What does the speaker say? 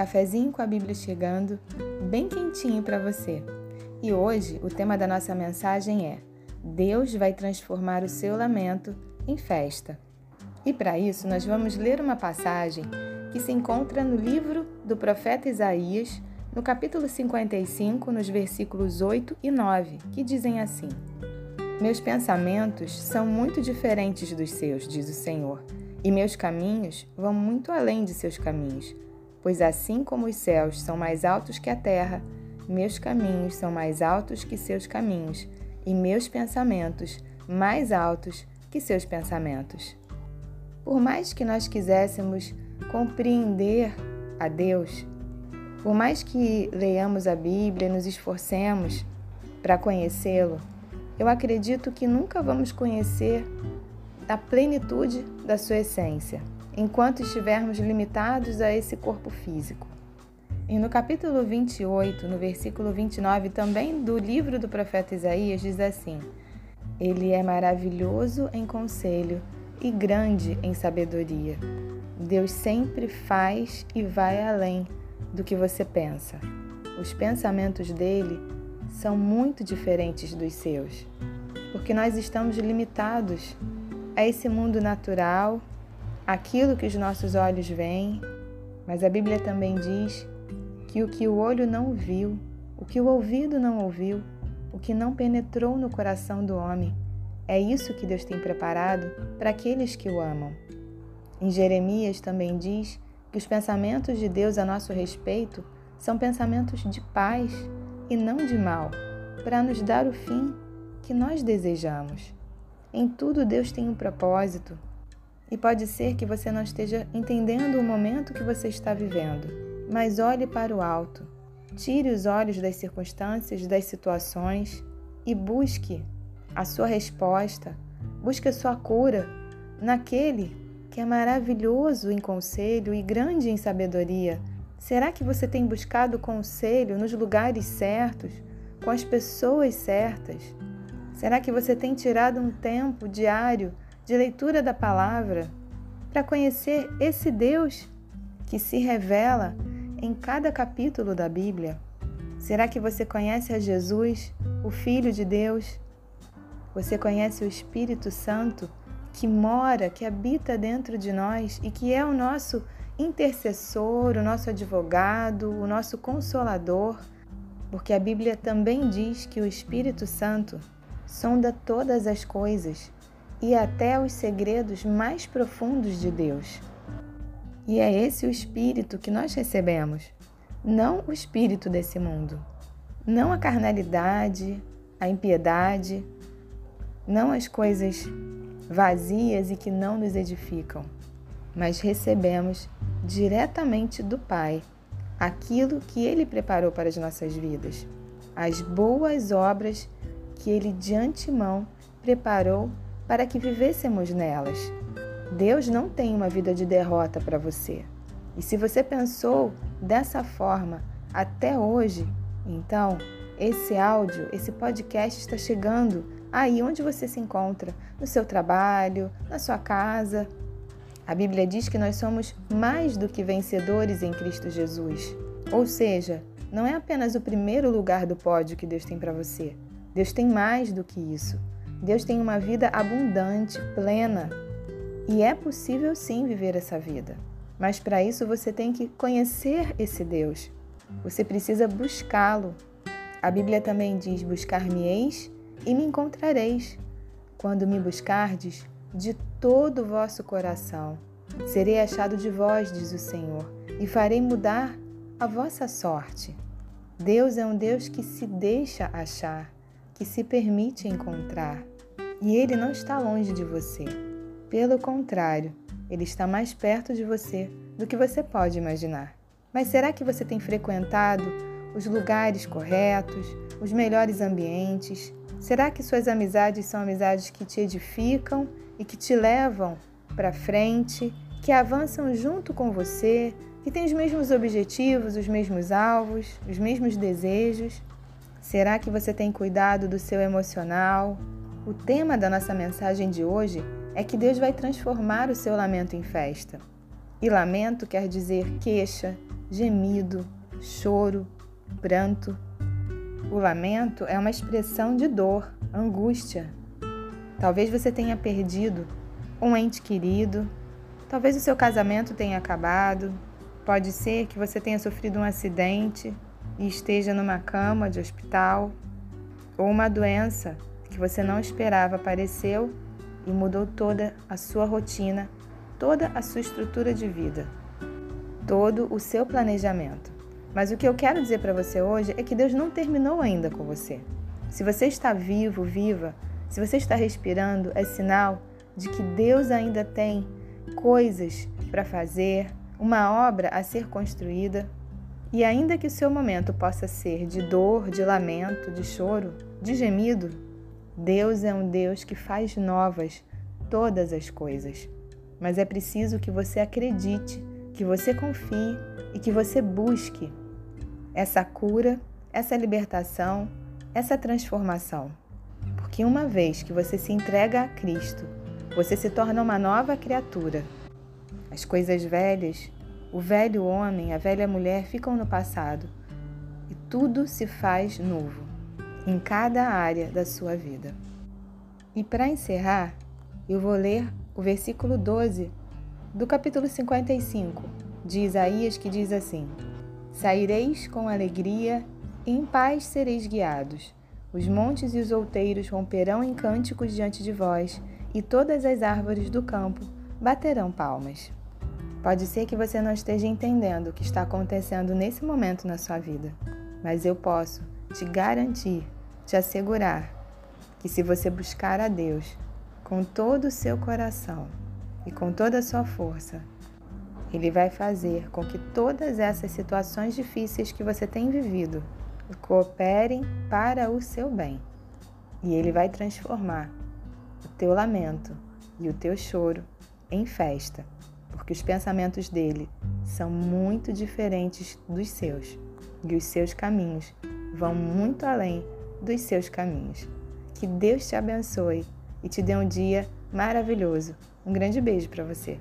Cafezinho com a Bíblia chegando, bem quentinho para você. E hoje o tema da nossa mensagem é: Deus vai transformar o seu lamento em festa. E para isso nós vamos ler uma passagem que se encontra no livro do profeta Isaías, no capítulo 55, nos versículos 8 e 9, que dizem assim: Meus pensamentos são muito diferentes dos seus, diz o Senhor, e meus caminhos vão muito além de seus caminhos. Pois assim como os céus são mais altos que a terra, meus caminhos são mais altos que seus caminhos, e meus pensamentos mais altos que seus pensamentos. Por mais que nós quiséssemos compreender a Deus, por mais que leiamos a Bíblia e nos esforcemos para conhecê-lo, eu acredito que nunca vamos conhecer a plenitude da sua essência enquanto estivermos limitados a esse corpo físico. E no capítulo 28, no versículo 29, também do livro do profeta Isaías, diz assim: Ele é maravilhoso em conselho e grande em sabedoria. Deus sempre faz e vai além do que você pensa. Os pensamentos dele são muito diferentes dos seus, porque nós estamos limitados a esse mundo natural aquilo que os nossos olhos veem, mas a Bíblia também diz que o que o olho não viu, o que o ouvido não ouviu, o que não penetrou no coração do homem, é isso que Deus tem preparado para aqueles que o amam. Em Jeremias também diz que os pensamentos de Deus a nosso respeito são pensamentos de paz e não de mal, para nos dar o fim que nós desejamos. Em tudo Deus tem um propósito, e pode ser que você não esteja entendendo o momento que você está vivendo, mas olhe para o alto. Tire os olhos das circunstâncias, das situações e busque a sua resposta, busque a sua cura naquele que é maravilhoso em conselho e grande em sabedoria. Será que você tem buscado conselho nos lugares certos, com as pessoas certas? Será que você tem tirado um tempo diário de leitura da palavra para conhecer esse Deus que se revela em cada capítulo da Bíblia? Será que você conhece a Jesus, o Filho de Deus? Você conhece o Espírito Santo que mora, que habita dentro de nós e que é o nosso intercessor, o nosso advogado, o nosso consolador? Porque a Bíblia também diz que o Espírito Santo sonda todas as coisas e até os segredos mais profundos de Deus. E é esse o espírito que nós recebemos, não o espírito desse mundo, não a carnalidade, a impiedade, não as coisas vazias e que não nos edificam, mas recebemos diretamente do Pai aquilo que Ele preparou para as nossas vidas, as boas obras que Ele de antemão preparou para que vivêssemos nelas. Deus não tem uma vida de derrota para você. E se você pensou dessa forma até hoje, então esse áudio, esse podcast está chegando aí onde você se encontra, no seu trabalho, na sua casa. A Bíblia diz que nós somos mais do que vencedores em Cristo Jesus. Ou seja, não é apenas o primeiro lugar do pódio que Deus tem para você. Deus tem mais do que isso. Deus tem uma vida abundante, plena. E é possível sim viver essa vida. Mas para isso você tem que conhecer esse Deus. Você precisa buscá-lo. A Bíblia também diz: Buscar-me-eis e me encontrareis. Quando me buscardes de todo o vosso coração, serei achado de vós, diz o Senhor, e farei mudar a vossa sorte. Deus é um Deus que se deixa achar, que se permite encontrar. E ele não está longe de você. Pelo contrário, ele está mais perto de você do que você pode imaginar. Mas será que você tem frequentado os lugares corretos, os melhores ambientes? Será que suas amizades são amizades que te edificam e que te levam para frente, que avançam junto com você, que têm os mesmos objetivos, os mesmos alvos, os mesmos desejos? Será que você tem cuidado do seu emocional, o tema da nossa mensagem de hoje é que Deus vai transformar o seu lamento em festa. E lamento quer dizer queixa, gemido, choro, pranto. O lamento é uma expressão de dor, angústia. Talvez você tenha perdido um ente querido, talvez o seu casamento tenha acabado, pode ser que você tenha sofrido um acidente e esteja numa cama de hospital, ou uma doença você não esperava apareceu e mudou toda a sua rotina, toda a sua estrutura de vida, todo o seu planejamento. Mas o que eu quero dizer para você hoje é que Deus não terminou ainda com você. Se você está vivo, viva, se você está respirando, é sinal de que Deus ainda tem coisas para fazer, uma obra a ser construída. E ainda que o seu momento possa ser de dor, de lamento, de choro, de gemido, Deus é um Deus que faz novas todas as coisas. Mas é preciso que você acredite, que você confie e que você busque essa cura, essa libertação, essa transformação. Porque uma vez que você se entrega a Cristo, você se torna uma nova criatura. As coisas velhas, o velho homem, a velha mulher ficam no passado e tudo se faz novo em cada área da sua vida. E para encerrar, eu vou ler o versículo 12 do capítulo 55 de Isaías, que diz assim: Saireis com alegria, e em paz sereis guiados. Os montes e os outeiros romperão em cânticos diante de vós, e todas as árvores do campo baterão palmas. Pode ser que você não esteja entendendo o que está acontecendo nesse momento na sua vida, mas eu posso te garantir, te assegurar que se você buscar a Deus com todo o seu coração e com toda a sua força, ele vai fazer com que todas essas situações difíceis que você tem vivido cooperem para o seu bem. E ele vai transformar o teu lamento e o teu choro em festa, porque os pensamentos dele são muito diferentes dos seus e os seus caminhos vão muito além dos seus caminhos. Que Deus te abençoe e te dê um dia maravilhoso. Um grande beijo para você.